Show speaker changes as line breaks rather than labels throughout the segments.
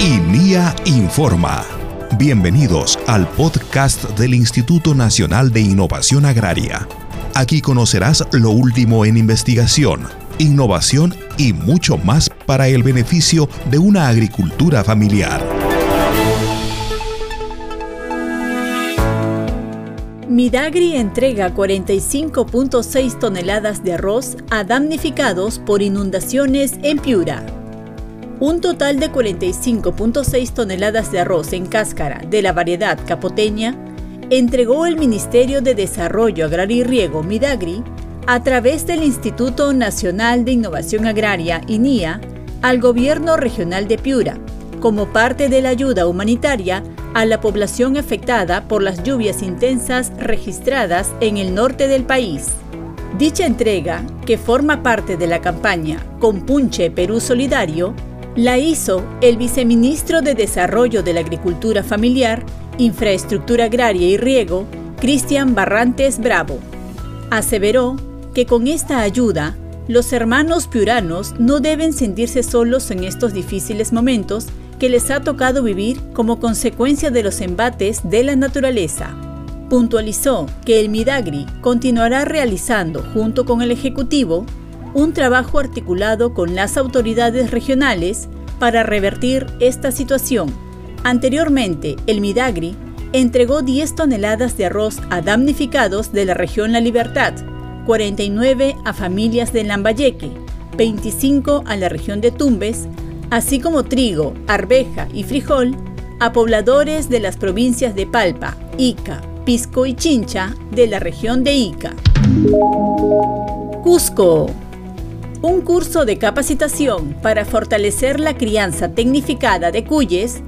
INIA Informa. Bienvenidos al podcast del Instituto Nacional de Innovación Agraria. Aquí conocerás lo último en investigación, innovación y mucho más para el beneficio de una agricultura familiar.
Midagri entrega 45.6 toneladas de arroz a damnificados por inundaciones en Piura. Un total de 45.6 toneladas de arroz en cáscara de la variedad capoteña entregó el Ministerio de Desarrollo Agrario y Riego Midagri a través del Instituto Nacional de Innovación Agraria INIA al Gobierno Regional de Piura como parte de la ayuda humanitaria a la población afectada por las lluvias intensas registradas en el norte del país. Dicha entrega, que forma parte de la campaña Compunche Perú Solidario, la hizo el viceministro de Desarrollo de la Agricultura Familiar, Infraestructura Agraria y Riego, Cristian Barrantes Bravo. Aseveró que con esta ayuda, los hermanos piuranos no deben sentirse solos en estos difíciles momentos que les ha tocado vivir como consecuencia de los embates de la naturaleza. Puntualizó que el Midagri continuará realizando, junto con el Ejecutivo, un trabajo articulado con las autoridades regionales para revertir esta situación. Anteriormente, el Midagri entregó 10 toneladas de arroz a damnificados de la región La Libertad, 49 a familias de Lambayeque, 25 a la región de Tumbes, así como trigo, arveja y frijol, a pobladores de las provincias de Palpa, Ica, Pisco y Chincha de la región de Ica. Cusco. Un curso de capacitación para fortalecer la crianza tecnificada de cuyes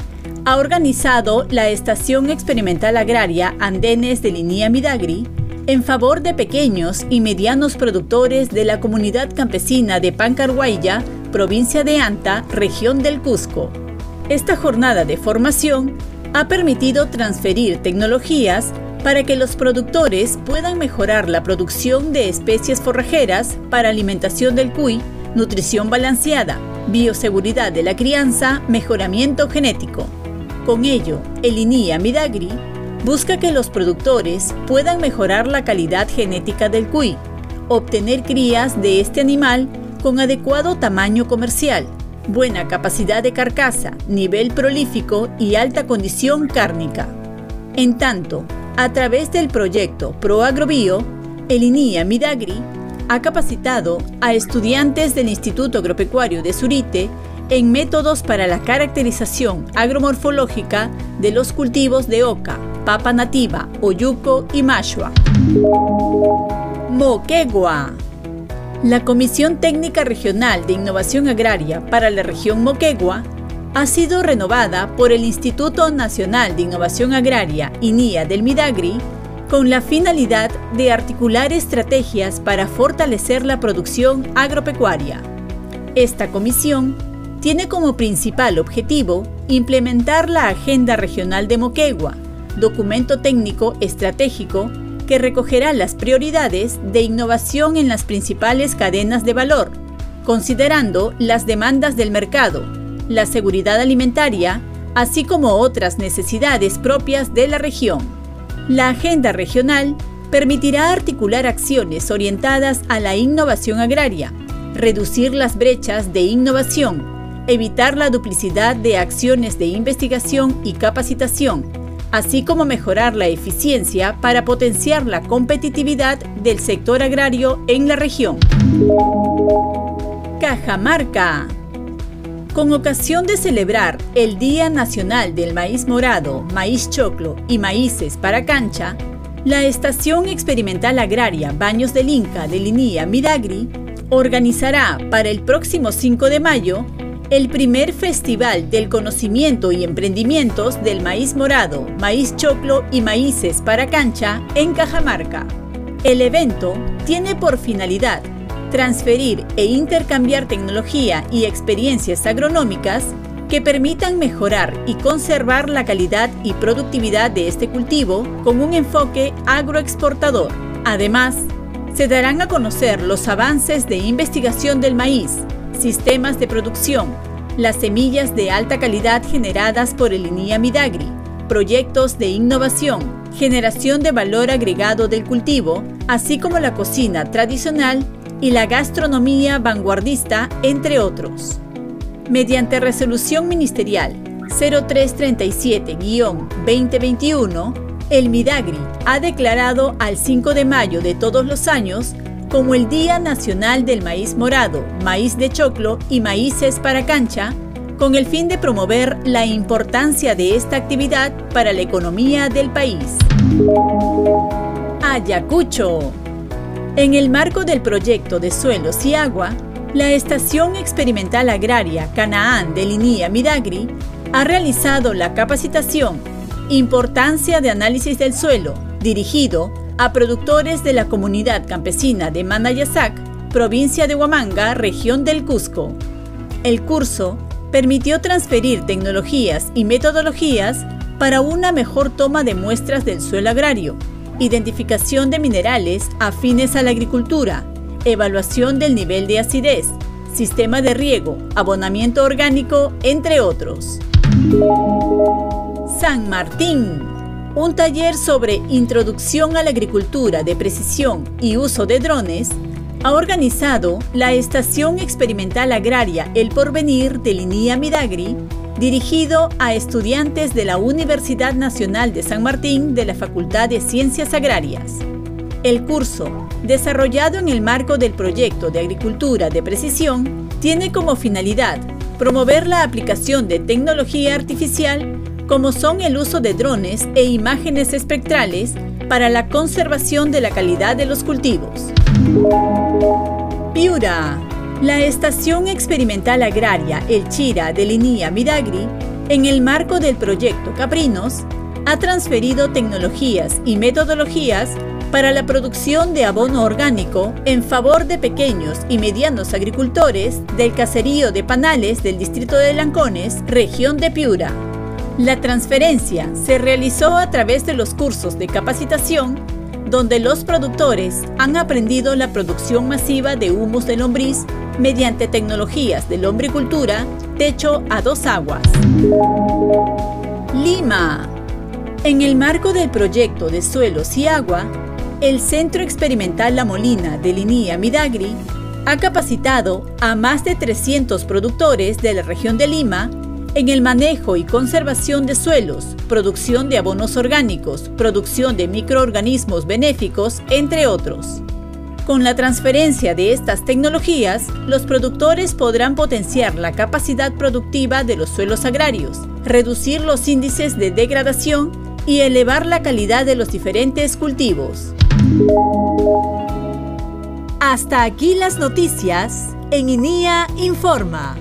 ha organizado la Estación Experimental Agraria Andenes de Linía Midagri en favor de pequeños y medianos productores de la comunidad campesina de Pancarhuaya provincia de Anta, región del Cusco. Esta jornada de formación ha permitido transferir tecnologías para que los productores puedan mejorar la producción de especies forrajeras para alimentación del cuy, nutrición balanceada, bioseguridad de la crianza, mejoramiento genético. Con ello, el INIA Midagri busca que los productores puedan mejorar la calidad genética del cuy, obtener crías de este animal con adecuado tamaño comercial, buena capacidad de carcasa, nivel prolífico y alta condición cárnica. En tanto, a través del proyecto ProAgrobio, el INIA Midagri ha capacitado a estudiantes del Instituto Agropecuario de Surite en métodos para la caracterización agromorfológica de los cultivos de oca, papa nativa, oyuco y mashua. Moquegua la Comisión Técnica Regional de Innovación Agraria para la región Moquegua ha sido renovada por el Instituto Nacional de Innovación Agraria, INIA del Midagri, con la finalidad de articular estrategias para fortalecer la producción agropecuaria. Esta comisión tiene como principal objetivo implementar la Agenda Regional de Moquegua, documento técnico estratégico que recogerá las prioridades de innovación en las principales cadenas de valor, considerando las demandas del mercado, la seguridad alimentaria, así como otras necesidades propias de la región. La agenda regional permitirá articular acciones orientadas a la innovación agraria, reducir las brechas de innovación, evitar la duplicidad de acciones de investigación y capacitación, así como mejorar la eficiencia para potenciar la competitividad del sector agrario en la región. Cajamarca. Con ocasión de celebrar el Día Nacional del Maíz Morado, Maíz Choclo y Maíces para Cancha, la Estación Experimental Agraria Baños del Inca de Linía Midagri organizará para el próximo 5 de mayo el primer Festival del Conocimiento y Emprendimientos del Maíz Morado, Maíz Choclo y Maíces para Cancha en Cajamarca. El evento tiene por finalidad transferir e intercambiar tecnología y experiencias agronómicas que permitan mejorar y conservar la calidad y productividad de este cultivo con un enfoque agroexportador. Además, se darán a conocer los avances de investigación del maíz, sistemas de producción, las semillas de alta calidad generadas por el INIA Midagri, proyectos de innovación, generación de valor agregado del cultivo, así como la cocina tradicional y la gastronomía vanguardista, entre otros. Mediante resolución ministerial 0337-2021, el Midagri ha declarado al 5 de mayo de todos los años como el Día Nacional del Maíz Morado, Maíz de Choclo y Maíces para Cancha, con el fin de promover la importancia de esta actividad para la economía del país. Ayacucho. En el marco del proyecto de suelos y agua, la Estación Experimental Agraria Canaán de Linía Midagri ha realizado la capacitación Importancia de análisis del suelo, dirigido a productores de la comunidad campesina de Manayasac, provincia de Huamanga, región del Cusco. El curso permitió transferir tecnologías y metodologías para una mejor toma de muestras del suelo agrario, identificación de minerales afines a la agricultura, evaluación del nivel de acidez, sistema de riego, abonamiento orgánico, entre otros. San Martín un taller sobre introducción a la agricultura de precisión y uso de drones, ha organizado la Estación Experimental Agraria El Porvenir de Linía Midagri, dirigido a estudiantes de la Universidad Nacional de San Martín de la Facultad de Ciencias Agrarias. El curso, desarrollado en el marco del proyecto de Agricultura de Precisión, tiene como finalidad promover la aplicación de tecnología artificial como son el uso de drones e imágenes espectrales para la conservación de la calidad de los cultivos. Piura. La Estación Experimental Agraria El Chira de Linía Midagri, en el marco del proyecto Caprinos, ha transferido tecnologías y metodologías para la producción de abono orgánico en favor de pequeños y medianos agricultores del caserío de Panales del distrito de Lancones, región de Piura. La transferencia se realizó a través de los cursos de capacitación donde los productores han aprendido la producción masiva de humus de lombriz mediante tecnologías de lombricultura, techo a dos aguas. Lima. En el marco del proyecto de suelos y agua, el Centro Experimental La Molina de Linía Midagri ha capacitado a más de 300 productores de la región de Lima en el manejo y conservación de suelos, producción de abonos orgánicos, producción de microorganismos benéficos, entre otros. Con la transferencia de estas tecnologías, los productores podrán potenciar la capacidad productiva de los suelos agrarios, reducir los índices de degradación y elevar la calidad de los diferentes cultivos. Hasta aquí las noticias en INIA Informa.